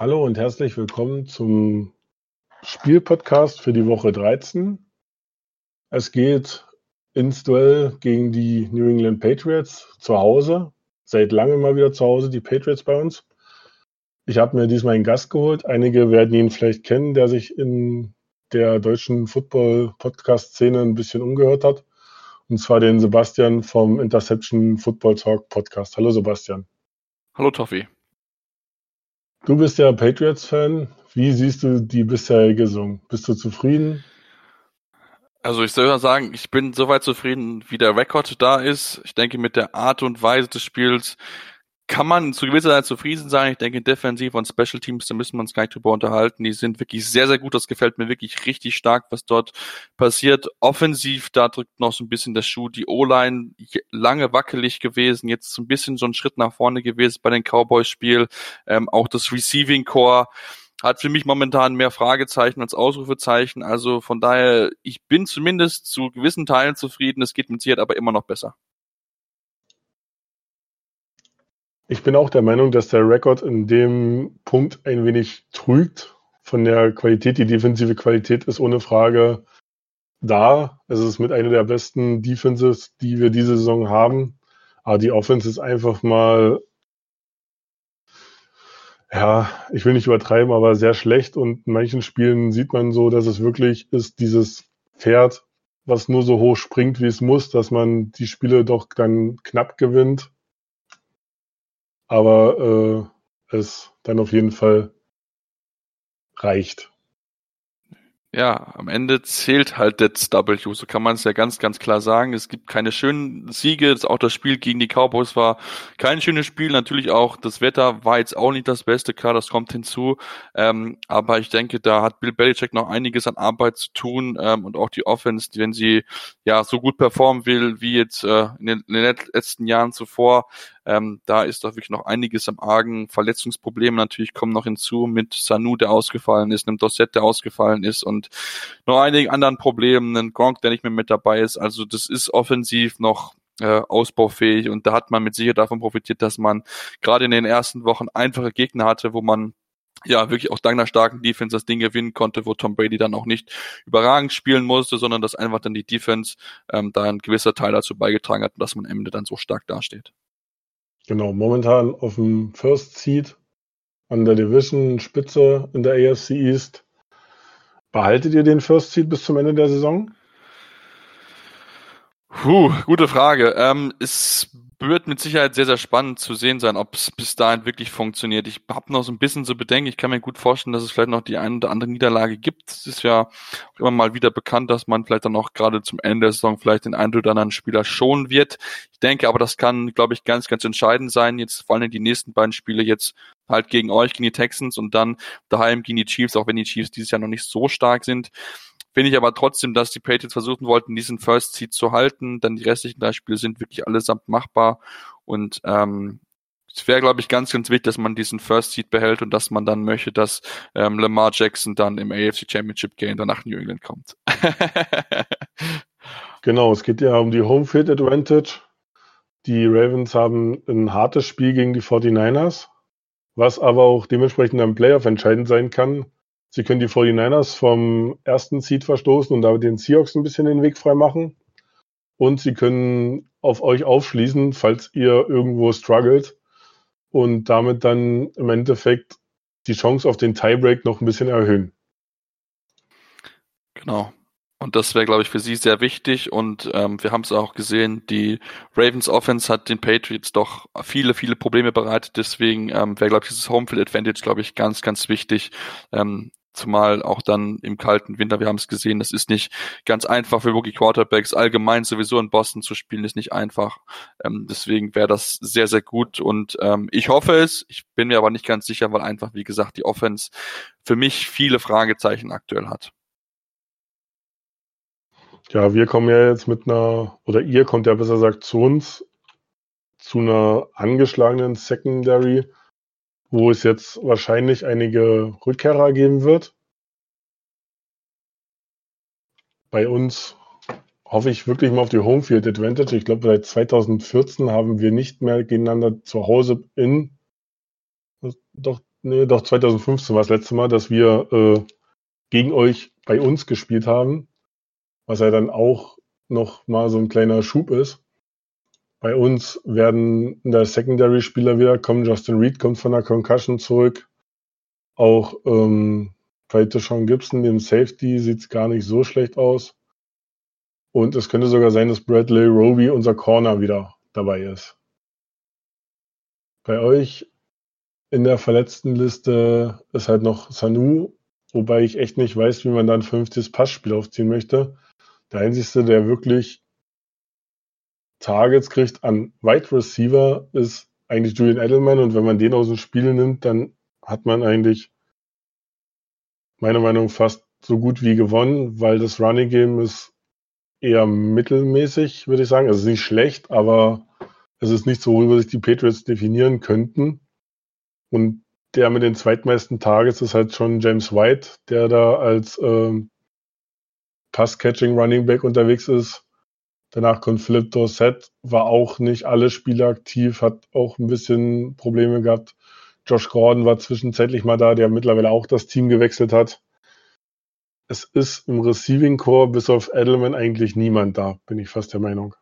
Hallo und herzlich willkommen zum Spielpodcast für die Woche 13. Es geht ins Duell gegen die New England Patriots zu Hause. Seit langem mal wieder zu Hause, die Patriots bei uns. Ich habe mir diesmal einen Gast geholt. Einige werden ihn vielleicht kennen, der sich in der deutschen Football-Podcast-Szene ein bisschen umgehört hat. Und zwar den Sebastian vom Interception Football Talk Podcast. Hallo Sebastian. Hallo Toffi. Du bist ja Patriots-Fan. Wie siehst du die bisherige Saison? Bist du zufrieden? Also ich soll sagen, ich bin soweit zufrieden, wie der Rekord da ist. Ich denke, mit der Art und Weise des Spiels kann man zu gewisser Zeit zufrieden sein. Ich denke, defensiv und Special Teams, da müssen wir uns gar nicht drüber unterhalten. Die sind wirklich sehr, sehr gut. Das gefällt mir wirklich richtig stark, was dort passiert. Offensiv, da drückt noch so ein bisschen der Schuh. Die O-Line lange wackelig gewesen, jetzt so ein bisschen so ein Schritt nach vorne gewesen bei den Cowboys-Spiel. Ähm, auch das Receiving Core hat für mich momentan mehr Fragezeichen als Ausrufezeichen. Also von daher, ich bin zumindest zu gewissen Teilen zufrieden. Es geht mit Sicherheit aber immer noch besser. Ich bin auch der Meinung, dass der Rekord in dem Punkt ein wenig trügt von der Qualität. Die defensive Qualität ist ohne Frage da. Es ist mit einer der besten Defenses, die wir diese Saison haben. Aber die Offense ist einfach mal, ja, ich will nicht übertreiben, aber sehr schlecht. Und in manchen Spielen sieht man so, dass es wirklich ist, dieses Pferd, was nur so hoch springt, wie es muss, dass man die Spiele doch dann knapp gewinnt aber äh, es dann auf jeden Fall reicht. Ja, am Ende zählt halt das W, so kann man es ja ganz, ganz klar sagen. Es gibt keine schönen Siege, auch das Spiel gegen die Cowboys war kein schönes Spiel. Natürlich auch das Wetter war jetzt auch nicht das Beste, klar, das kommt hinzu. Ähm, aber ich denke, da hat Bill Belichick noch einiges an Arbeit zu tun ähm, und auch die Offense, wenn sie ja so gut performen will wie jetzt äh, in, den, in den letzten Jahren zuvor, ähm, da ist doch wirklich noch einiges am Argen. Verletzungsprobleme natürlich kommen noch hinzu mit Sanu, der ausgefallen ist, einem Dossett, der ausgefallen ist und noch einigen anderen Problemen, einen Gronk, der nicht mehr mit dabei ist. Also das ist offensiv noch äh, ausbaufähig und da hat man mit Sicherheit davon profitiert, dass man gerade in den ersten Wochen einfache Gegner hatte, wo man ja, wirklich auch dank einer starken Defense das Ding gewinnen konnte, wo Tom Brady dann auch nicht überragend spielen musste, sondern dass einfach dann die Defense ähm, da ein gewisser Teil dazu beigetragen hat, dass man am Ende dann so stark dasteht. Genau, momentan auf dem First Seed an der Division Spitze in der AFC East. Behaltet ihr den First Seed bis zum Ende der Saison? Puh, gute Frage. Ähm, es wird mit Sicherheit sehr, sehr spannend zu sehen sein, ob es bis dahin wirklich funktioniert. Ich habe noch so ein bisschen so Bedenken. Ich kann mir gut vorstellen, dass es vielleicht noch die eine oder andere Niederlage gibt. Es ist ja auch immer mal wieder bekannt, dass man vielleicht dann auch gerade zum Ende der Saison vielleicht den einen oder anderen Spieler schonen wird. Ich denke aber, das kann, glaube ich, ganz, ganz entscheidend sein. Jetzt vor allem die nächsten beiden Spiele jetzt halt gegen euch, gegen die Texans und dann daheim gegen die Chiefs, auch wenn die Chiefs dieses Jahr noch nicht so stark sind. Finde ich aber trotzdem, dass die Patriots versuchen wollten, diesen First Seed zu halten. Dann die restlichen drei Spiele sind wirklich allesamt machbar. Und ähm, es wäre, glaube ich, ganz, ganz wichtig, dass man diesen First Seed behält und dass man dann möchte, dass ähm, Lamar Jackson dann im AFC Championship Game dann nach New England kommt. genau, es geht ja um die Home Field Advantage. Die Ravens haben ein hartes Spiel gegen die 49ers, was aber auch dementsprechend am Playoff entscheidend sein kann, Sie können die 49ers vom ersten Seed verstoßen und damit den Seahawks ein bisschen den Weg frei machen. Und sie können auf euch aufschließen, falls ihr irgendwo struggelt und damit dann im Endeffekt die Chance auf den Tiebreak noch ein bisschen erhöhen. Genau. Und das wäre, glaube ich, für sie sehr wichtig. Und ähm, wir haben es auch gesehen, die Ravens Offense hat den Patriots doch viele, viele Probleme bereitet. Deswegen ähm, wäre, glaube ich, dieses Homefield Advantage, glaube ich, ganz, ganz wichtig, ähm, Zumal auch dann im kalten Winter, wir haben es gesehen, das ist nicht ganz einfach für Rookie Quarterbacks. Allgemein sowieso in Boston zu spielen, ist nicht einfach. Ähm, deswegen wäre das sehr, sehr gut. Und ähm, ich hoffe es. Ich bin mir aber nicht ganz sicher, weil einfach, wie gesagt, die Offense für mich viele Fragezeichen aktuell hat. Ja, wir kommen ja jetzt mit einer, oder ihr kommt ja besser gesagt zu uns, zu einer angeschlagenen Secondary wo es jetzt wahrscheinlich einige Rückkehrer geben wird. Bei uns hoffe ich wirklich mal auf die Homefield Advantage. Ich glaube, seit 2014 haben wir nicht mehr gegeneinander zu Hause in, doch nee, doch 2015 war das letzte Mal, dass wir äh, gegen euch bei uns gespielt haben, was ja dann auch noch mal so ein kleiner Schub ist. Bei uns werden in der Secondary-Spieler wieder kommen. Justin Reed kommt von der Concussion zurück. Auch ähm, bei Deshaun Gibson, dem Safety, sieht es gar nicht so schlecht aus. Und es könnte sogar sein, dass Bradley Roby, unser Corner, wieder dabei ist. Bei euch in der verletzten Liste ist halt noch Sanu, wobei ich echt nicht weiß, wie man dann 50. Passspiel aufziehen möchte. Der einzige, der wirklich Targets kriegt an Wide Receiver, ist eigentlich Julian Edelman. Und wenn man den aus dem Spiel nimmt, dann hat man eigentlich meiner Meinung nach fast so gut wie gewonnen, weil das Running Game ist eher mittelmäßig, würde ich sagen. Also nicht schlecht, aber es ist nicht so, worüber sich die Patriots definieren könnten. Und der mit den zweitmeisten Targets ist halt schon James White, der da als ähm, Pass-Catching Running Back unterwegs ist. Danach kommt Philip Dorsett, war auch nicht alle Spiele aktiv, hat auch ein bisschen Probleme gehabt. Josh Gordon war zwischenzeitlich mal da, der mittlerweile auch das Team gewechselt hat. Es ist im Receiving Core bis auf Edelman eigentlich niemand da, bin ich fast der Meinung.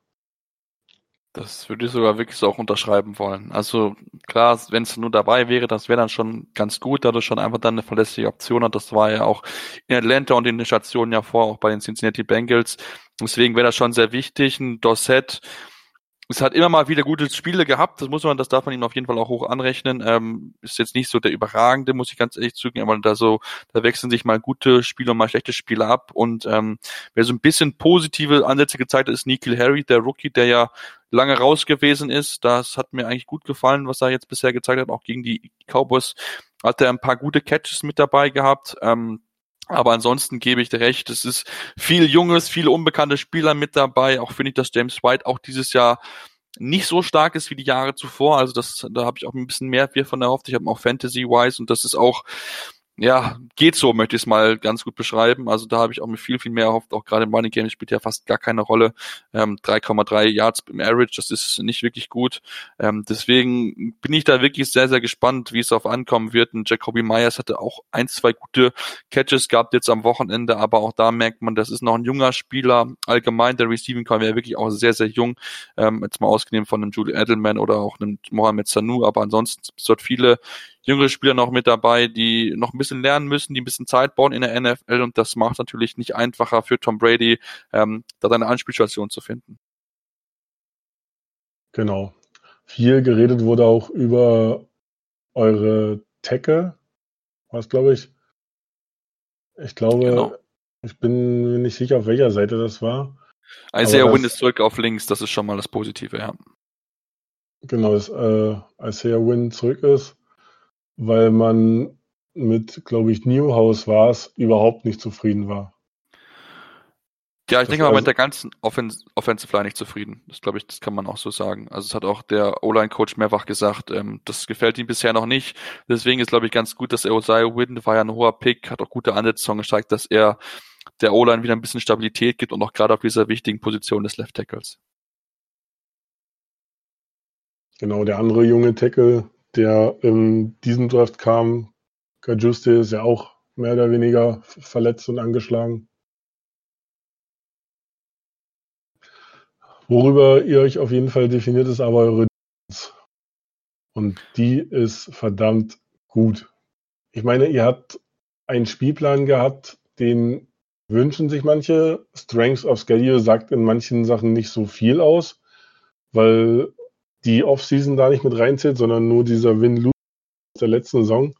Das würde ich sogar wirklich so auch unterschreiben wollen. Also klar, wenn es nur dabei wäre, das wäre dann schon ganz gut, da du schon einfach dann eine verlässliche Option hat. Das war ja auch in Atlanta und in den Stationen ja vor, auch bei den Cincinnati Bengals. Deswegen wäre das schon sehr wichtig. Ein Dorset es hat immer mal wieder gute Spiele gehabt, das muss man, das darf man ihm auf jeden Fall auch hoch anrechnen. Ähm, ist jetzt nicht so der überragende, muss ich ganz ehrlich zugeben, aber da so, da wechseln sich mal gute Spiele und mal schlechte Spiele ab. Und ähm, wer so ein bisschen positive Ansätze gezeigt hat, ist Nikhil Harry, der Rookie, der ja lange raus gewesen ist. Das hat mir eigentlich gut gefallen, was er jetzt bisher gezeigt hat, auch gegen die Cowboys hat er ein paar gute Catches mit dabei gehabt. Ähm, aber ansonsten gebe ich dir recht, es ist viel junges, viele unbekannte Spieler mit dabei. Auch finde ich, dass James White auch dieses Jahr nicht so stark ist wie die Jahre zuvor. Also das, da habe ich auch ein bisschen mehr von erhofft. Ich habe auch Fantasy-wise und das ist auch ja, geht so, möchte ich es mal ganz gut beschreiben. Also da habe ich auch mir viel, viel mehr erhofft. Auch gerade im Running Game spielt ja fast gar keine Rolle. Ähm, 3,3 Yards im Average, das ist nicht wirklich gut. Ähm, deswegen bin ich da wirklich sehr, sehr gespannt, wie es auf ankommen wird. Und Jacoby Myers hatte auch ein, zwei gute Catches gehabt jetzt am Wochenende, aber auch da merkt man, das ist noch ein junger Spieler. Allgemein, der Receiving Core wäre wirklich auch sehr, sehr jung. Ähm, jetzt mal ausgenommen von einem Julie Edelman oder auch einem Mohamed Sanu, aber ansonsten dort viele jüngere Spieler noch mit dabei, die noch ein bisschen lernen müssen, die ein bisschen Zeit bauen in der NFL und das macht natürlich nicht einfacher für Tom Brady, ähm, da seine Anspielstation zu finden. Genau. Viel geredet wurde auch über eure Tackle, was glaube ich. Ich glaube, genau. ich bin mir nicht sicher, auf welcher Seite das war. Isaiah Win ist zurück auf links, das ist schon mal das Positive, ja. Genau, dass äh, Isaiah Win zurück ist weil man mit, glaube ich, Newhouse war es, überhaupt nicht zufrieden war. Ja, ich das denke mal also, mit der ganzen Offens Offensive Line nicht zufrieden. Das glaube ich, das kann man auch so sagen. Also es hat auch der O-Line-Coach mehrfach gesagt, ähm, das gefällt ihm bisher noch nicht. Deswegen ist, glaube ich, ganz gut, dass er Osiah Witten war ja ein hoher Pick, hat auch gute Ansätze gezeigt, dass er der O-Line wieder ein bisschen Stabilität gibt und auch gerade auf dieser wichtigen Position des Left Tackles. Genau, der andere junge Tackle, der in diesem Draft kam. Kajuste ist ja auch mehr oder weniger verletzt und angeschlagen. Worüber ihr euch auf jeden Fall definiert, ist aber eure Defense. Und die ist verdammt gut. Ich meine, ihr habt einen Spielplan gehabt, den wünschen sich manche. Strength of Schedule sagt in manchen Sachen nicht so viel aus, weil die Offseason da nicht mit reinzählt, sondern nur dieser Win-Lose der letzten Saison.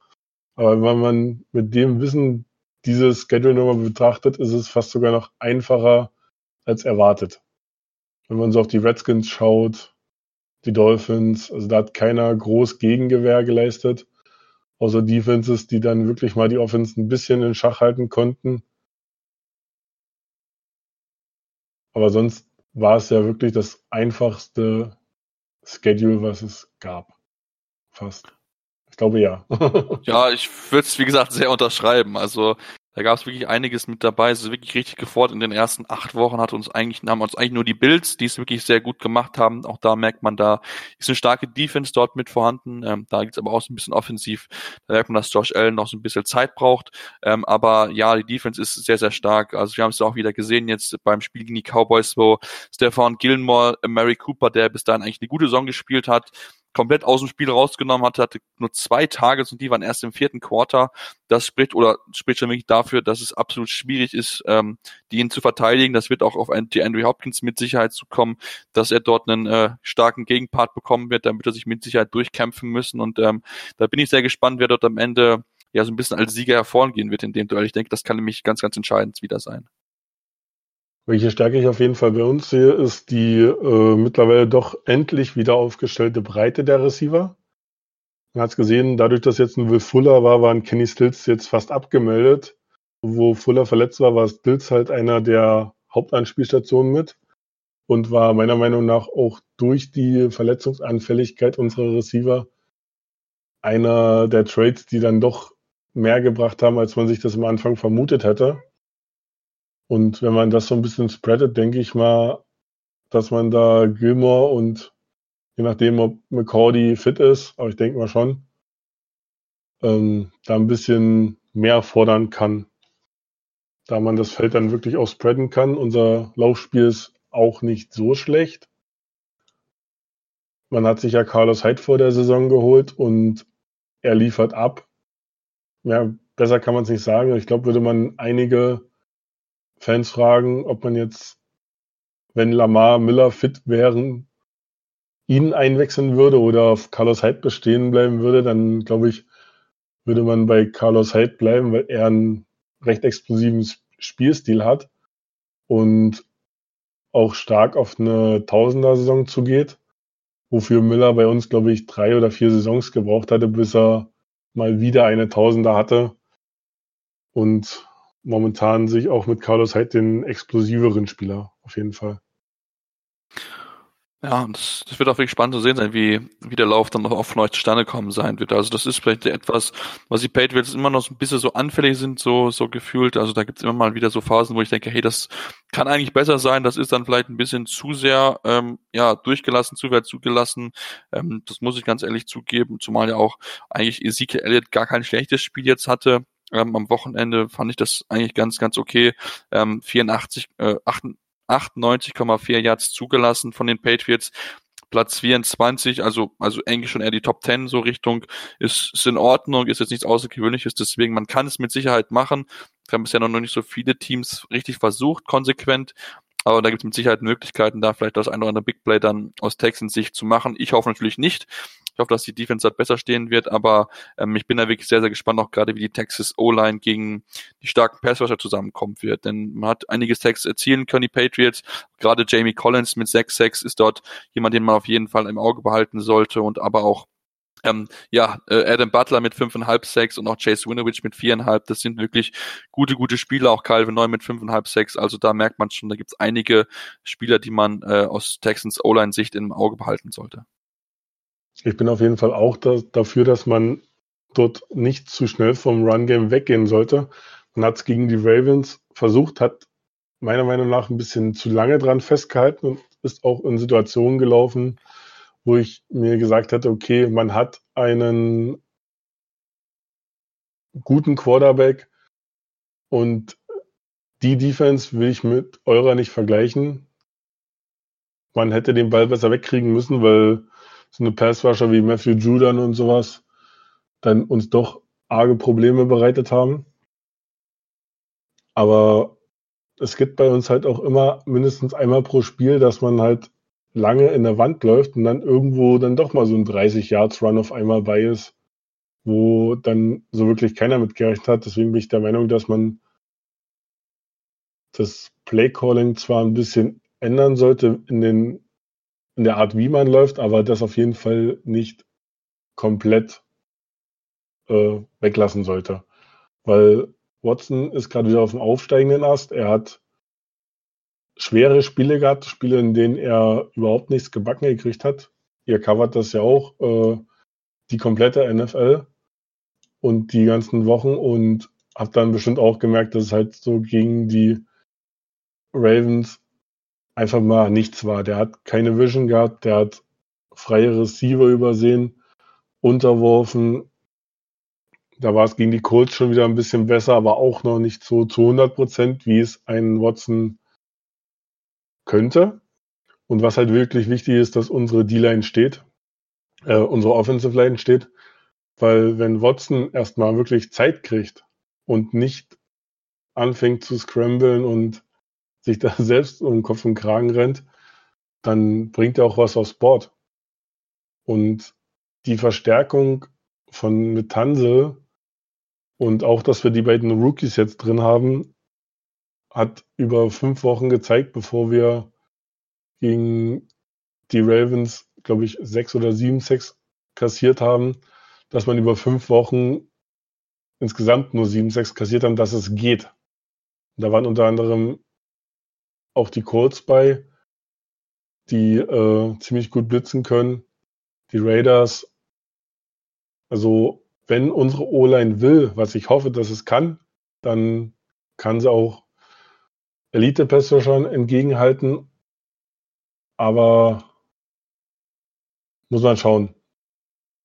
Aber wenn man mit dem Wissen diese Schedule-Nummer betrachtet, ist es fast sogar noch einfacher als erwartet. Wenn man so auf die Redskins schaut, die Dolphins, also da hat keiner groß Gegengewehr geleistet, außer Defenses, die dann wirklich mal die Offense ein bisschen in Schach halten konnten. Aber sonst war es ja wirklich das einfachste Schedule, was es gab. Fast. Ich glaube ja. ja, ich würde es, wie gesagt, sehr unterschreiben. Also Da gab es wirklich einiges mit dabei. Es ist wirklich richtig gefordert. In den ersten acht Wochen hat uns eigentlich, haben uns eigentlich nur die Bills, die es wirklich sehr gut gemacht haben. Auch da merkt man, da ist eine starke Defense dort mit vorhanden. Ähm, da gibt es aber auch so ein bisschen offensiv. Da merkt man, dass Josh Allen noch so ein bisschen Zeit braucht. Ähm, aber ja, die Defense ist sehr, sehr stark. Also wir haben es auch wieder gesehen jetzt beim Spiel gegen die Cowboys, wo Stefan Gilmore, Mary Cooper, der bis dahin eigentlich eine gute Saison gespielt hat, komplett aus dem Spiel rausgenommen hatte, hatte nur zwei Targets und die waren erst im vierten Quarter. Das spricht oder spricht schon wirklich dafür, dass es absolut schwierig ist, ähm, die ihn zu verteidigen. Das wird auch auf die Andrew Hopkins mit Sicherheit zukommen, dass er dort einen äh, starken Gegenpart bekommen wird. Wird er sich mit Sicherheit durchkämpfen müssen und ähm, da bin ich sehr gespannt, wer dort am Ende ja so ein bisschen als Sieger hervorgehen wird in dem Duell. Ich denke, das kann nämlich ganz, ganz entscheidend wieder sein. Welche Stärke ich auf jeden Fall bei uns sehe, ist die äh, mittlerweile doch endlich wieder aufgestellte Breite der Receiver. Man hat es gesehen, dadurch, dass jetzt ein Will Fuller war, waren Kenny Stills jetzt fast abgemeldet. Wo Fuller verletzt war, war Stills halt einer der Hauptanspielstationen mit und war meiner Meinung nach auch durch die Verletzungsanfälligkeit unserer Receiver einer der Trades, die dann doch mehr gebracht haben, als man sich das am Anfang vermutet hätte. Und wenn man das so ein bisschen spreadet, denke ich mal, dass man da Gilmore und je nachdem, ob McCordy fit ist, aber ich denke mal schon, ähm, da ein bisschen mehr fordern kann. Da man das Feld dann wirklich auch spreaden kann. Unser Laufspiel ist auch nicht so schlecht. Man hat sich ja Carlos Hyde vor der Saison geholt und er liefert ab. Ja, besser kann man es nicht sagen. Ich glaube, würde man einige Fans fragen, ob man jetzt, wenn Lamar Miller fit wären, ihn einwechseln würde oder auf Carlos Hyde bestehen bleiben würde, dann glaube ich, würde man bei Carlos Hyde bleiben, weil er einen recht explosiven Spielstil hat und auch stark auf eine Tausender-Saison zugeht, wofür Miller bei uns, glaube ich, drei oder vier Saisons gebraucht hatte, bis er mal wieder eine Tausender hatte. Und momentan sich auch mit Carlos Hyde den explosiveren Spieler, auf jeden Fall. Ja, das, das wird auch wirklich spannend zu sehen sein, wie, wie der Lauf dann noch auf neu zustande kommen sein wird. Also das ist vielleicht etwas, was die Patriots immer noch so ein bisschen so anfällig sind, so, so gefühlt. Also da gibt es immer mal wieder so Phasen, wo ich denke, hey, das kann eigentlich besser sein. Das ist dann vielleicht ein bisschen zu sehr ähm, ja durchgelassen, zu weit zugelassen. Ähm, das muss ich ganz ehrlich zugeben, zumal ja auch eigentlich Ezekiel Elliott gar kein schlechtes Spiel jetzt hatte. Ähm, am Wochenende fand ich das eigentlich ganz, ganz okay. Ähm, 84, äh, 98,4 Yards zugelassen von den Patriots. Platz 24, also, also eigentlich schon eher die Top 10 so Richtung, ist, ist in Ordnung, ist jetzt nichts Außergewöhnliches, deswegen man kann es mit Sicherheit machen. Wir haben bisher noch nicht so viele Teams richtig versucht, konsequent, aber da gibt es mit Sicherheit Möglichkeiten, da vielleicht das eine oder andere Big Play dann aus Texans Sicht zu machen. Ich hoffe natürlich nicht. Ich hoffe, dass die Defense dort besser stehen wird, aber ähm, ich bin da wirklich sehr, sehr gespannt, auch gerade wie die Texas O-Line gegen die starken Passrusher zusammenkommen wird. Denn man hat einiges Text erzielen können, die Patriots. Gerade Jamie Collins mit 6-6 ist dort jemand, den man auf jeden Fall im Auge behalten sollte und aber auch ähm, ja, äh, Adam Butler mit 5,5 Sacks und auch Chase Winovich mit 4,5. Das sind wirklich gute, gute Spieler. Auch Calvin Neu mit 5,5 Sacks. Also da merkt man schon, da gibt es einige Spieler, die man äh, aus Texans O-Line-Sicht im Auge behalten sollte. Ich bin auf jeden Fall auch da, dafür, dass man dort nicht zu schnell vom Run-Game weggehen sollte. Man hat es gegen die Ravens versucht, hat meiner Meinung nach ein bisschen zu lange dran festgehalten und ist auch in Situationen gelaufen, wo ich mir gesagt hatte, okay, man hat einen guten Quarterback und die Defense will ich mit eurer nicht vergleichen. Man hätte den Ball besser wegkriegen müssen, weil so eine Passrusher wie Matthew Judan und sowas dann uns doch arge Probleme bereitet haben. Aber es gibt bei uns halt auch immer mindestens einmal pro Spiel, dass man halt lange in der Wand läuft und dann irgendwo dann doch mal so ein 30 Yards Run auf einmal bei ist, wo dann so wirklich keiner mit gerechnet hat. Deswegen bin ich der Meinung, dass man das Play Calling zwar ein bisschen ändern sollte in den in der Art, wie man läuft, aber das auf jeden Fall nicht komplett äh, weglassen sollte. Weil Watson ist gerade wieder auf dem aufsteigenden Ast. Er hat schwere Spiele gehabt, Spiele, in denen er überhaupt nichts gebacken gekriegt hat. Ihr covert das ja auch, äh, die komplette NFL und die ganzen Wochen und habe dann bestimmt auch gemerkt, dass es halt so gegen die Ravens einfach mal nichts war. Der hat keine Vision gehabt, der hat freie Receiver übersehen, unterworfen. Da war es gegen die Colts schon wieder ein bisschen besser, aber auch noch nicht so zu 100 Prozent, wie es ein Watson könnte. Und was halt wirklich wichtig ist, dass unsere D-Line steht, äh, unsere Offensive Line steht, weil wenn Watson erstmal wirklich Zeit kriegt und nicht anfängt zu scramblen und sich da selbst um Kopf und Kragen rennt, dann bringt er auch was aufs Board. Und die Verstärkung von mit Tansel und auch, dass wir die beiden Rookies jetzt drin haben, hat über fünf Wochen gezeigt, bevor wir gegen die Ravens, glaube ich, sechs oder sieben Sex kassiert haben, dass man über fünf Wochen insgesamt nur sieben Sex kassiert haben, dass es geht. Da waren unter anderem auch die Colts bei, die äh, ziemlich gut blitzen können. Die Raiders, also wenn unsere O-Line will, was ich hoffe, dass es kann, dann kann sie auch Elite-Pässe schon entgegenhalten. Aber muss man schauen.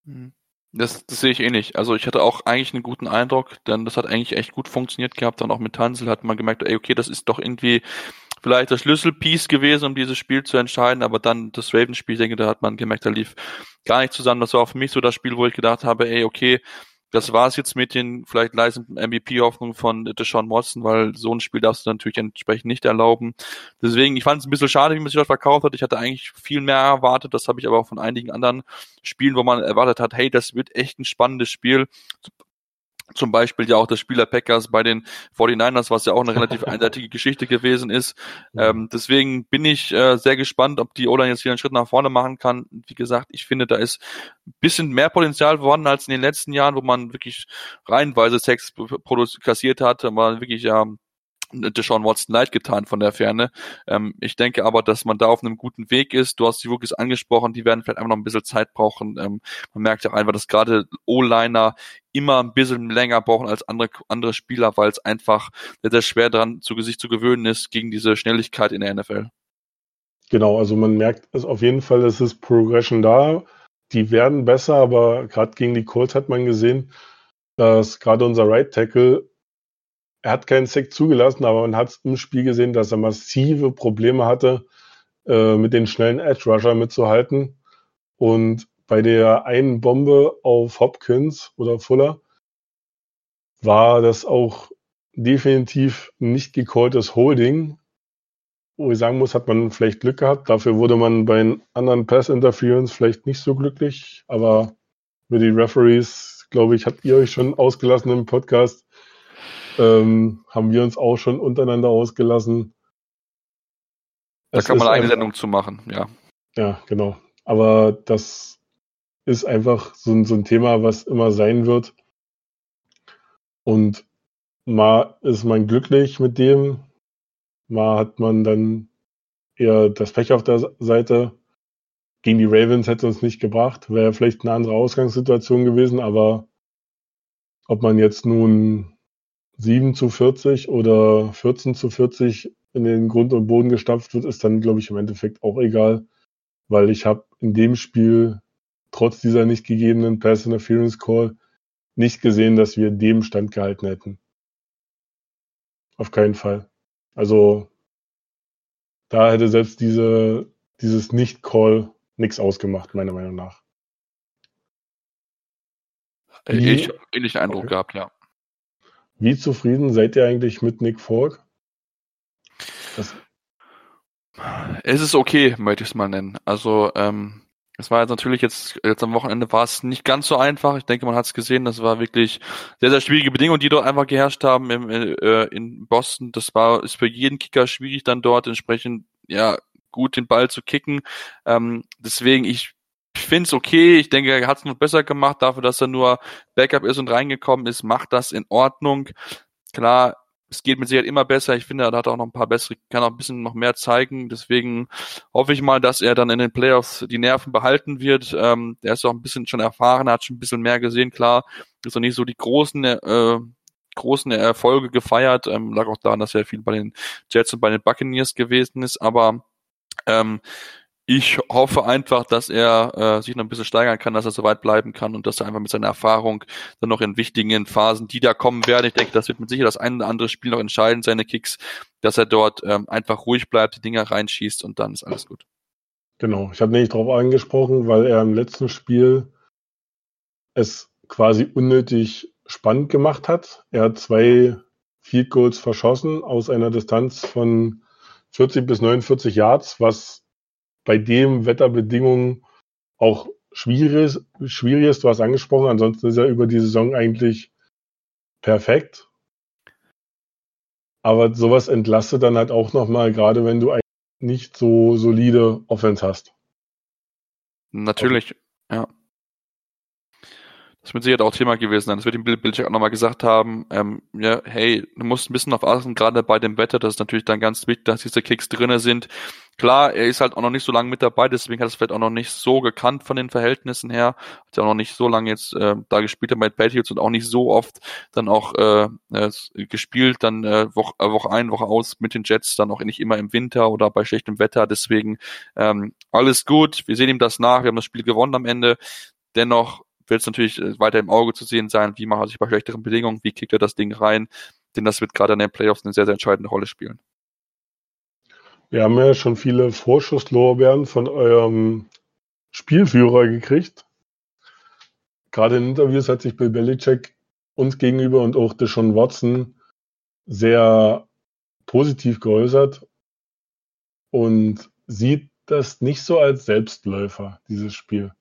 Mhm. Das, das sehe ich eh nicht. Also ich hatte auch eigentlich einen guten Eindruck, denn das hat eigentlich echt gut funktioniert gehabt. Dann auch mit Tansel hat man gemerkt, ey, okay, das ist doch irgendwie vielleicht das Schlüsselpiece gewesen, um dieses Spiel zu entscheiden. Aber dann das Ravens-Spiel, denke, da hat man gemerkt, da lief gar nicht zusammen. Das war auch für mich so das Spiel, wo ich gedacht habe, ey, okay, das war es jetzt mit den vielleicht leisen MVP-Hoffnungen von Deshaun Watson, weil so ein Spiel darfst du natürlich entsprechend nicht erlauben. Deswegen, ich fand es ein bisschen schade, wie man sich das verkauft hat. Ich hatte eigentlich viel mehr erwartet. Das habe ich aber auch von einigen anderen Spielen, wo man erwartet hat, hey, das wird echt ein spannendes Spiel zum Beispiel ja auch das Spieler Packers bei den 49ers, was ja auch eine relativ eindeutige Geschichte gewesen ist. Ähm, deswegen bin ich äh, sehr gespannt, ob die O-Line jetzt wieder einen Schritt nach vorne machen kann. Wie gesagt, ich finde, da ist ein bisschen mehr Potenzial vorhanden als in den letzten Jahren, wo man wirklich reihenweise Sex kassiert hat, war wirklich ja Deshaun Watson leid getan von der Ferne. Ähm, ich denke aber, dass man da auf einem guten Weg ist. Du hast die Rookies angesprochen, die werden vielleicht einfach noch ein bisschen Zeit brauchen. Ähm, man merkt ja auch einfach, dass gerade O-Liner immer ein bisschen länger brauchen als andere, andere Spieler, weil es einfach sehr, sehr schwer daran zu sich zu gewöhnen ist gegen diese Schnelligkeit in der NFL. Genau, also man merkt es auf jeden Fall, es ist Progression da. Die werden besser, aber gerade gegen die Colts hat man gesehen, dass gerade unser Right Tackle er hat keinen Sack zugelassen, aber man hat im Spiel gesehen, dass er massive Probleme hatte, äh, mit den schnellen Edge Rusher mitzuhalten. Und bei der einen Bombe auf Hopkins oder Fuller war das auch definitiv nicht gecalltes Holding. Wo ich sagen muss, hat man vielleicht Glück gehabt. Dafür wurde man bei anderen Pass Interference vielleicht nicht so glücklich. Aber für die Referees, glaube ich, habt ihr euch schon ausgelassen im Podcast ähm, haben wir uns auch schon untereinander ausgelassen. Da es kann man eine Sendung zu machen, ja. Ja, genau. Aber das ist einfach so ein, so ein Thema, was immer sein wird. Und mal ist man glücklich mit dem, mal hat man dann eher das Pech auf der Seite. Gegen die Ravens hätte es nicht gebracht, wäre vielleicht eine andere Ausgangssituation gewesen, aber ob man jetzt nun 7 zu 40 oder 14 zu 40 in den Grund und Boden gestampft wird, ist dann, glaube ich, im Endeffekt auch egal, weil ich habe in dem Spiel trotz dieser nicht gegebenen Pass Interference Call nicht gesehen, dass wir dem Stand gehalten hätten. Auf keinen Fall. Also da hätte selbst diese, dieses Nicht-Call nichts ausgemacht, meiner Meinung nach. Ich habe ähnlichen Eindruck okay. gehabt, ja. Wie zufrieden seid ihr eigentlich mit Nick? Das es ist okay, möchte ich es mal nennen. Also, ähm, es war jetzt natürlich jetzt, jetzt am Wochenende war es nicht ganz so einfach. Ich denke, man hat es gesehen. Das war wirklich sehr, sehr schwierige Bedingungen, die dort einfach geherrscht haben im, äh, in Boston. Das war, ist für jeden Kicker schwierig, dann dort entsprechend, ja, gut den Ball zu kicken. Ähm, deswegen, ich ich finde es okay. Ich denke, er hat es noch besser gemacht, dafür, dass er nur Backup ist und reingekommen ist, macht das in Ordnung. Klar, es geht mit Sicherheit immer besser. Ich finde, er hat auch noch ein paar bessere, kann auch ein bisschen noch mehr zeigen. Deswegen hoffe ich mal, dass er dann in den Playoffs die Nerven behalten wird. Ähm, er ist auch ein bisschen schon erfahren, hat schon ein bisschen mehr gesehen. Klar, ist noch nicht so die großen äh, großen Erfolge gefeiert. Ähm, lag auch daran, dass er viel bei den Jets und bei den Buccaneers gewesen ist. Aber ähm, ich hoffe einfach, dass er äh, sich noch ein bisschen steigern kann, dass er so weit bleiben kann und dass er einfach mit seiner Erfahrung dann noch in wichtigen Phasen, die da kommen werden, ich denke, das wird mit sicher das ein oder andere Spiel noch entscheiden, seine Kicks, dass er dort ähm, einfach ruhig bleibt, die Dinger reinschießt und dann ist alles gut. Genau, ich habe nicht darauf angesprochen, weil er im letzten Spiel es quasi unnötig spannend gemacht hat. Er hat zwei Field Goals verschossen aus einer Distanz von 40 bis 49 Yards, was bei dem Wetterbedingungen auch schwierig. Schwierig ist, du hast angesprochen, ansonsten ist er über die Saison eigentlich perfekt. Aber sowas entlastet dann halt auch nochmal, gerade wenn du nicht so solide Offense hast. Natürlich, ja. Das wird sicher auch Thema gewesen sein. Das wird ihm Bill Belichick auch nochmal gesagt haben. Ähm, ja, hey, du musst ein bisschen auf achten, gerade bei dem Wetter. Das ist natürlich dann ganz wichtig, dass diese Kicks drinnen sind. Klar, er ist halt auch noch nicht so lange mit dabei, deswegen hat er es vielleicht auch noch nicht so gekannt von den Verhältnissen her. Hat ja auch noch nicht so lange jetzt äh, da gespielt bei Patriots und auch nicht so oft dann auch äh, äh, gespielt, dann äh, Woche, äh, Woche ein, Woche aus mit den Jets, dann auch nicht immer im Winter oder bei schlechtem Wetter. Deswegen ähm, alles gut. Wir sehen ihm das nach. Wir haben das Spiel gewonnen am Ende. Dennoch wird es natürlich äh, weiter im Auge zu sehen sein, wie macht er sich bei schlechteren Bedingungen, wie kickt er das Ding rein, denn das wird gerade in den Playoffs eine sehr, sehr entscheidende Rolle spielen. Wir haben ja schon viele Vorschusslorbeeren von eurem Spielführer gekriegt. Gerade in Interviews hat sich Bill Belichick uns gegenüber und auch Deshaun Watson sehr positiv geäußert und sieht das nicht so als Selbstläufer, dieses Spiel.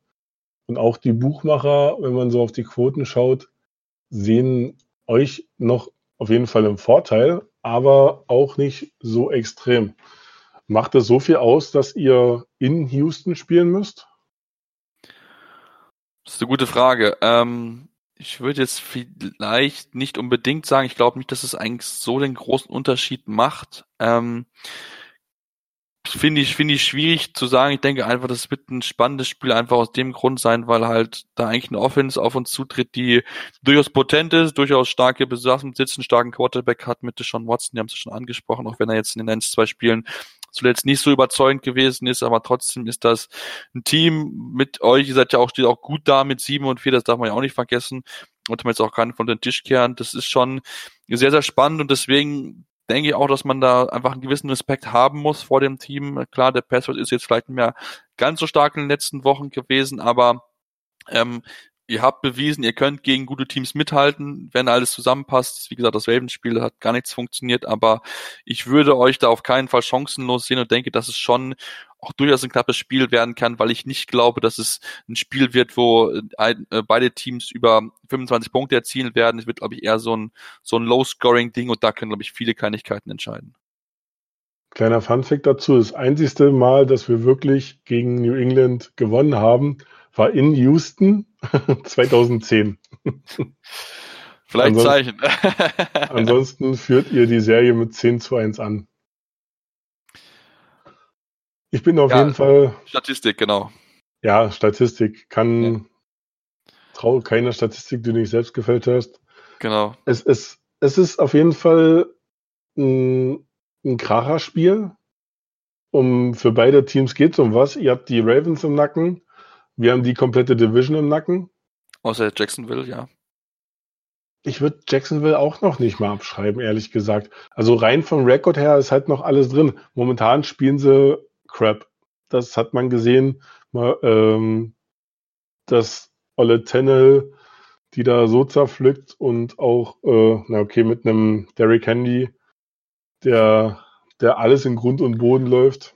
Und auch die Buchmacher, wenn man so auf die Quoten schaut, sehen euch noch auf jeden Fall im Vorteil, aber auch nicht so extrem. Macht es so viel aus, dass ihr in Houston spielen müsst? Das ist eine gute Frage. Ähm, ich würde jetzt vielleicht nicht unbedingt sagen, ich glaube nicht, dass es eigentlich so den großen Unterschied macht. Ähm, finde ich, finde ich schwierig zu sagen. Ich denke einfach, das wird ein spannendes Spiel einfach aus dem Grund sein, weil halt da eigentlich eine Offense auf uns zutritt, die durchaus potent ist, durchaus starke Besatzung, sitzen, starken Quarterback hat mit Sean Watson, die haben es schon angesprochen, auch wenn er jetzt in den 1, zwei Spielen zuletzt nicht so überzeugend gewesen ist, aber trotzdem ist das ein Team mit euch, ihr seid ja auch, steht auch gut da mit sieben und vier, das darf man ja auch nicht vergessen. Und man jetzt auch keinen von den Tisch kehren. Das ist schon sehr, sehr spannend und deswegen denke ich auch, dass man da einfach einen gewissen Respekt haben muss vor dem Team. Klar, der Password ist jetzt vielleicht nicht mehr ganz so stark in den letzten Wochen gewesen, aber ähm, ihr habt bewiesen, ihr könnt gegen gute Teams mithalten, wenn alles zusammenpasst. Wie gesagt, das Ravens-Spiel hat gar nichts funktioniert, aber ich würde euch da auf keinen Fall chancenlos sehen und denke, dass es schon auch durchaus ein knappes Spiel werden kann, weil ich nicht glaube, dass es ein Spiel wird, wo äh, äh beide Teams über 25 Punkte erzielen werden. Es wird, glaube ich, eher so ein, so ein Low-Scoring-Ding und da können, glaube ich, viele Kleinigkeiten entscheiden. Kleiner Funfact dazu, das einzigste Mal, dass wir wirklich gegen New England gewonnen haben, war in Houston 2010. Vielleicht ansonsten, Zeichen. ansonsten führt ihr die Serie mit 10 zu 1 an. Ich bin auf ja, jeden Fall. Statistik, genau. Ja, Statistik. Kann. Ja. Traue keiner Statistik, die du nicht selbst gefällt hast. Genau. Es, es, es ist auf jeden Fall ein, ein Kracherspiel. Um, für beide Teams geht es um was. Ihr habt die Ravens im Nacken. Wir haben die komplette Division im Nacken. Außer Jacksonville, ja. Ich würde Jacksonville auch noch nicht mal abschreiben, ehrlich gesagt. Also rein vom Rekord her ist halt noch alles drin. Momentan spielen sie Crap. Das hat man gesehen. Mal, ähm, dass Olle Tennel, die da so zerpflückt und auch, äh, na okay, mit einem Derrick Handy, der, der alles in Grund und Boden läuft.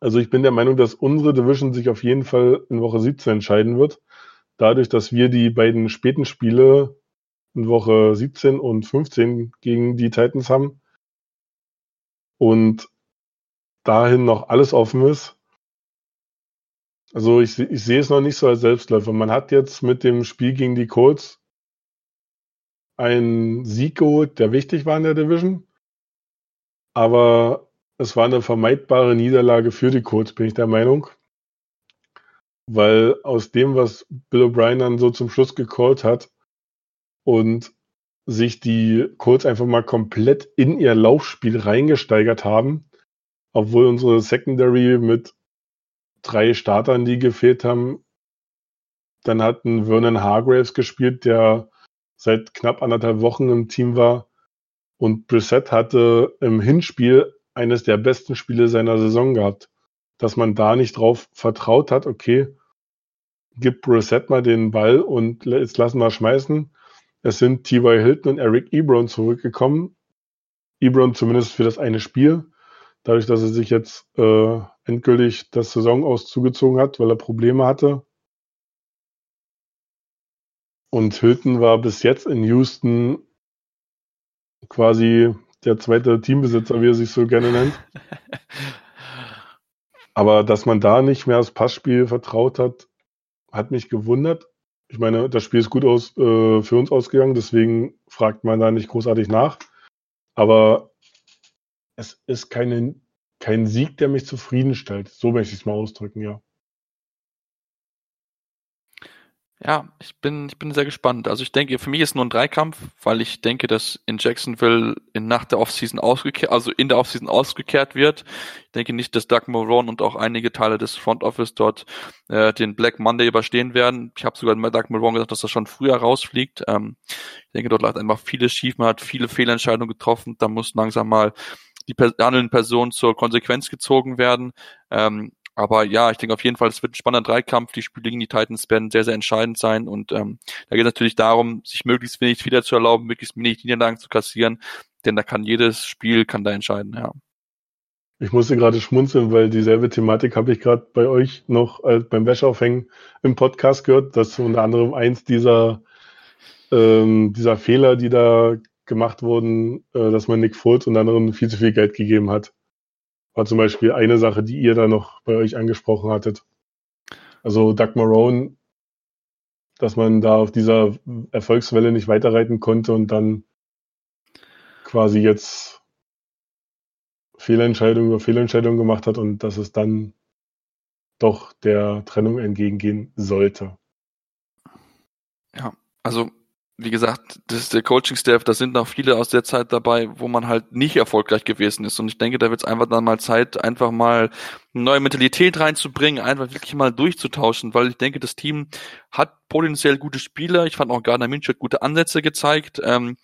Also ich bin der Meinung, dass unsere Division sich auf jeden Fall in Woche 17 entscheiden wird. Dadurch, dass wir die beiden späten Spiele in Woche 17 und 15 gegen die Titans haben. Und dahin noch alles offen ist. Also ich, ich sehe es noch nicht so als Selbstläufer. Man hat jetzt mit dem Spiel gegen die Colts einen Sieg geholt, der wichtig war in der Division. Aber es war eine vermeidbare Niederlage für die Colts, bin ich der Meinung. Weil aus dem, was Bill O'Brien dann so zum Schluss gecallt hat und sich die Colts einfach mal komplett in ihr Laufspiel reingesteigert haben, obwohl unsere Secondary mit drei Startern, die gefehlt haben, dann hat ein Vernon Hargraves gespielt, der seit knapp anderthalb Wochen im Team war. Und Brissett hatte im Hinspiel eines der besten Spiele seiner Saison gehabt. Dass man da nicht drauf vertraut hat, okay, gib Brissett mal den Ball und jetzt lassen wir schmeißen. Es sind T.Y. Hilton und Eric Ebron zurückgekommen. Ebron zumindest für das eine Spiel. Dadurch, dass er sich jetzt äh, endgültig das Saison aus zugezogen hat, weil er Probleme hatte. Und Hilton war bis jetzt in Houston quasi der zweite Teambesitzer, wie er sich so gerne nennt. Aber dass man da nicht mehr das Passspiel vertraut hat, hat mich gewundert. Ich meine, das Spiel ist gut aus, äh, für uns ausgegangen, deswegen fragt man da nicht großartig nach. Aber es ist keine, kein Sieg, der mich zufriedenstellt. So möchte ich es mal ausdrücken, ja. Ja, ich bin, ich bin sehr gespannt. Also ich denke, für mich ist nur ein Dreikampf, weil ich denke, dass in Jacksonville in nach der Offseason ausgekehrt, also in der Offseason ausgekehrt wird. Ich denke nicht, dass Doug Marone und auch einige Teile des Front Office dort äh, den Black Monday überstehen werden. Ich habe sogar mit Doug Marone gesagt, dass er schon früher rausfliegt. Ähm, ich denke, dort lag einfach vieles schief, man hat viele Fehlentscheidungen getroffen. Da muss langsam mal die handelnden Personen zur Konsequenz gezogen werden. Ähm, aber ja, ich denke auf jeden Fall, es wird ein spannender Dreikampf. Die Spiele gegen die Titans werden sehr, sehr entscheidend sein. Und ähm, da geht es natürlich darum, sich möglichst wenig Fehler zu erlauben, möglichst wenig Niederlagen zu kassieren. Denn da kann jedes Spiel kann da entscheiden, ja. Ich musste gerade schmunzeln, weil dieselbe Thematik habe ich gerade bei euch noch äh, beim Wäscheaufhängen im Podcast gehört, dass unter anderem eins dieser, ähm, dieser Fehler, die da gemacht wurden, äh, dass man Nick Foles und anderen viel zu viel Geld gegeben hat. War zum Beispiel eine Sache, die ihr da noch bei euch angesprochen hattet. Also Doug Marone, dass man da auf dieser Erfolgswelle nicht weiterreiten konnte und dann quasi jetzt Fehlentscheidung über Fehlentscheidung gemacht hat und dass es dann doch der Trennung entgegengehen sollte. Ja, also wie gesagt, das ist der Coaching-Staff, da sind noch viele aus der Zeit dabei, wo man halt nicht erfolgreich gewesen ist. Und ich denke, da wird es einfach dann mal Zeit, einfach mal eine neue Mentalität reinzubringen, einfach wirklich mal durchzutauschen, weil ich denke, das Team hat potenziell gute Spieler. Ich fand auch Gardner Minshew hat gute Ansätze gezeigt. Ähm,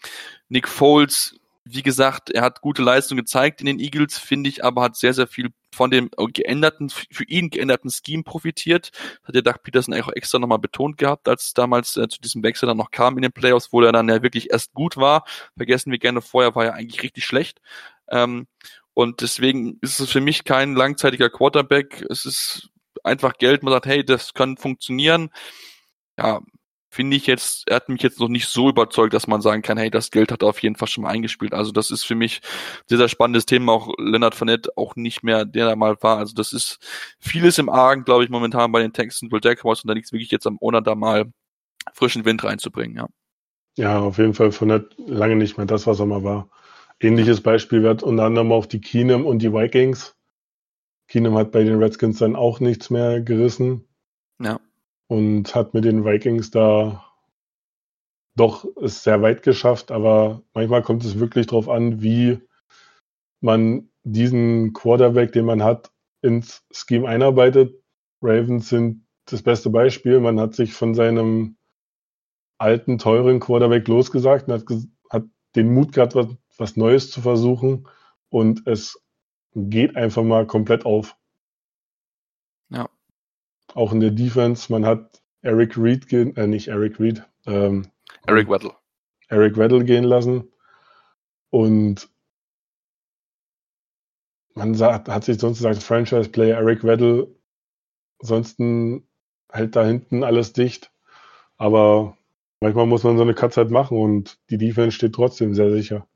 Nick Foles wie gesagt, er hat gute Leistung gezeigt in den Eagles, finde ich, aber hat sehr, sehr viel von dem geänderten, für ihn geänderten Scheme profitiert. Hat der Doug Peterson auch extra nochmal betont gehabt, als es damals äh, zu diesem Wechsel dann noch kam in den Playoffs, wo er dann ja wirklich erst gut war. Vergessen wir gerne, vorher war er eigentlich richtig schlecht. Ähm, und deswegen ist es für mich kein langzeitiger Quarterback. Es ist einfach Geld. Man sagt, hey, das kann funktionieren. Ja, finde ich jetzt, er hat mich jetzt noch nicht so überzeugt, dass man sagen kann, hey, das Geld hat er auf jeden Fall schon mal eingespielt. Also das ist für mich sehr, sehr spannendes Thema. Auch Leonard Fournette auch nicht mehr, der da mal war. Also das ist vieles im Argen, glaube ich, momentan bei den Texans, Will Jaguars und da liegt es wirklich jetzt am Owner da mal frischen Wind reinzubringen, ja. Ja, auf jeden Fall Fournette lange nicht mehr das, was er mal war. Ähnliches Beispiel wird unter anderem auf die Keenum und die Vikings. Keenum hat bei den Redskins dann auch nichts mehr gerissen. Ja und hat mit den Vikings da doch es sehr weit geschafft, aber manchmal kommt es wirklich darauf an, wie man diesen Quarterback, den man hat, ins Scheme einarbeitet. Ravens sind das beste Beispiel. Man hat sich von seinem alten, teuren Quarterback losgesagt und hat, hat den Mut gehabt, was, was Neues zu versuchen und es geht einfach mal komplett auf. Auch in der Defense. Man hat Eric Reed gehen, äh, nicht Eric Reed, ähm, Eric Weddle. Eric Weddle gehen lassen. Und man sagt, hat sich sonst gesagt, Franchise-Player Eric Weddle, ansonsten hält da hinten alles dicht. Aber manchmal muss man so eine Katze halt machen und die Defense steht trotzdem sehr sicher.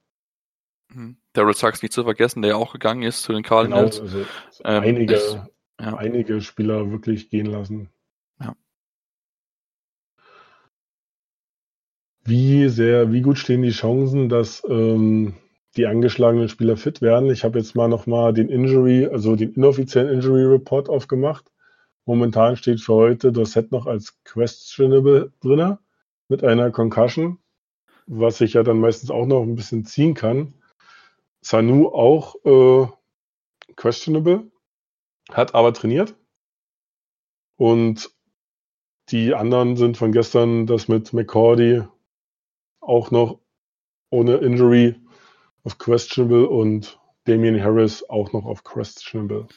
Mhm. Daryl Sachs nicht zu vergessen, der ja auch gegangen ist zu den Cardinals. Genau, also, ähm, einige, ja. einige Spieler wirklich gehen lassen. Ja. Wie sehr, wie gut stehen die Chancen, dass ähm, die angeschlagenen Spieler fit werden? Ich habe jetzt mal nochmal den Injury, also den inoffiziellen Injury Report aufgemacht. Momentan steht für heute das Set noch als questionable drinne mit einer Concussion. was sich ja dann meistens auch noch ein bisschen ziehen kann. Sanu auch äh, questionable, hat aber trainiert. Und die anderen sind von gestern das mit McCordy auch noch ohne Injury auf questionable und Damian Harris auch noch auf questionable.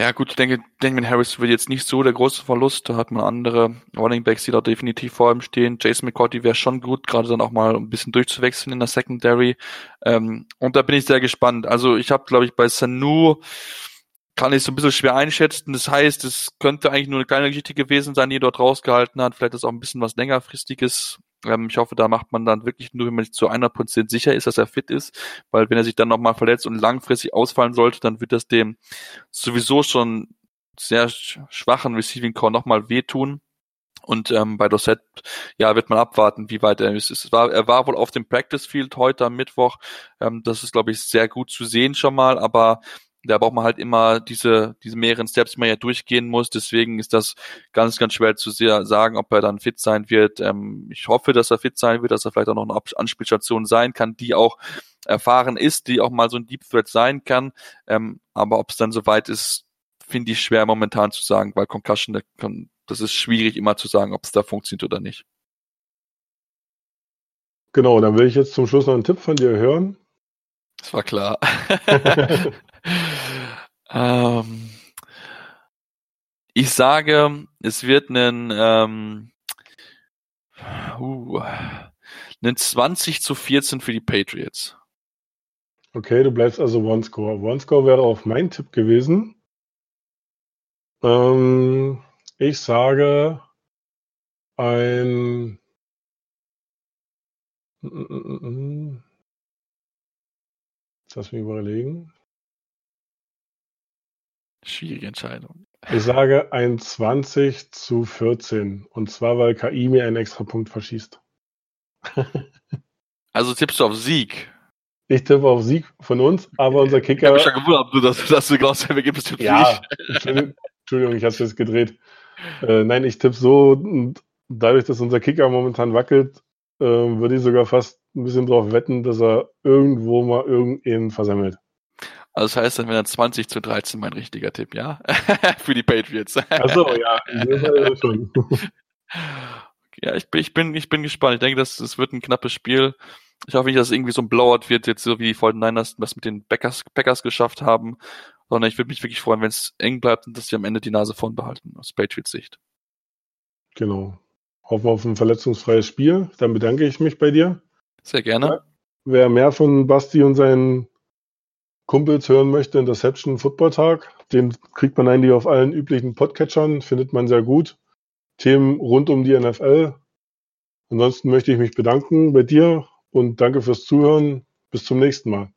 Ja, gut, ich denke, Damien Harris wird jetzt nicht so der große Verlust. Da hat man andere Running Backs, die da definitiv vor ihm stehen. Jason McCourty wäre schon gut, gerade dann auch mal ein bisschen durchzuwechseln in der Secondary. Ähm, und da bin ich sehr gespannt. Also ich habe, glaube ich, bei Sanu kann ich so ein bisschen schwer einschätzen. Das heißt, es könnte eigentlich nur eine kleine Geschichte gewesen sein, die dort rausgehalten hat. Vielleicht ist auch ein bisschen was längerfristiges. Ähm, ich hoffe, da macht man dann wirklich nur, wenn man sich zu einer Prozent sicher ist, dass er fit ist. Weil wenn er sich dann nochmal verletzt und langfristig ausfallen sollte, dann wird das dem sowieso schon sehr schwachen Receiving Core nochmal wehtun. Und ähm, bei Dossett, ja, wird man abwarten, wie weit er ist. Es war, er war wohl auf dem Practice Field heute am Mittwoch. Ähm, das ist, glaube ich, sehr gut zu sehen schon mal, aber da braucht man halt immer diese, diese mehreren Steps, die man ja durchgehen muss. Deswegen ist das ganz, ganz schwer zu sagen, ob er dann fit sein wird. Ähm, ich hoffe, dass er fit sein wird, dass er vielleicht auch noch eine Anspielstation sein kann, die auch erfahren ist, die auch mal so ein Deep Threat sein kann. Ähm, aber ob es dann soweit ist, finde ich schwer momentan zu sagen, weil Concussion, das ist schwierig immer zu sagen, ob es da funktioniert oder nicht. Genau, dann will ich jetzt zum Schluss noch einen Tipp von dir hören. Das war klar. ähm, ich sage, es wird einen, ähm, uh, einen 20 zu 14 für die Patriots. Okay, du bleibst also One Score. One Score wäre auch mein Tipp gewesen. Ähm, ich sage ein mm, mm, mm, Lass mich überlegen. Schwierige Entscheidung. Ich sage ein 20 zu 14. Und zwar, weil KI mir einen extra Punkt verschießt. also tippst du auf Sieg? Ich tippe auf Sieg von uns, aber unser Kicker. Ich habe schon gewundert, ob du das, dass du glaubst, wir geben es Ja, Entschuldigung, ich habe es jetzt gedreht. Äh, nein, ich tippe so, dadurch, dass unser Kicker momentan wackelt, äh, würde ich sogar fast ein bisschen drauf wetten, dass er irgendwo mal irgendeinen versemmelt. Also das heißt, dann wäre 20 zu 13 mein richtiger Tipp, ja? Für die Patriots. Achso, ja. ja, ich bin, ich bin, ich bin gespannt. Ich denke, das, das wird ein knappes Spiel. Ich hoffe nicht, dass es irgendwie so ein Blowout wird, jetzt so wie die 49ers was mit den Packers, Packers geschafft haben, sondern ich würde mich wirklich freuen, wenn es eng bleibt und dass sie am Ende die Nase vorn behalten, aus Patriots Sicht. Genau. Hoffen wir auf ein verletzungsfreies Spiel. Dann bedanke ich mich bei dir. Sehr gerne. Wer mehr von Basti und seinen Kumpels hören möchte, Interception Football Tag, den kriegt man eigentlich auf allen üblichen Podcatchern, findet man sehr gut. Themen rund um die NFL. Ansonsten möchte ich mich bedanken bei dir und danke fürs Zuhören. Bis zum nächsten Mal.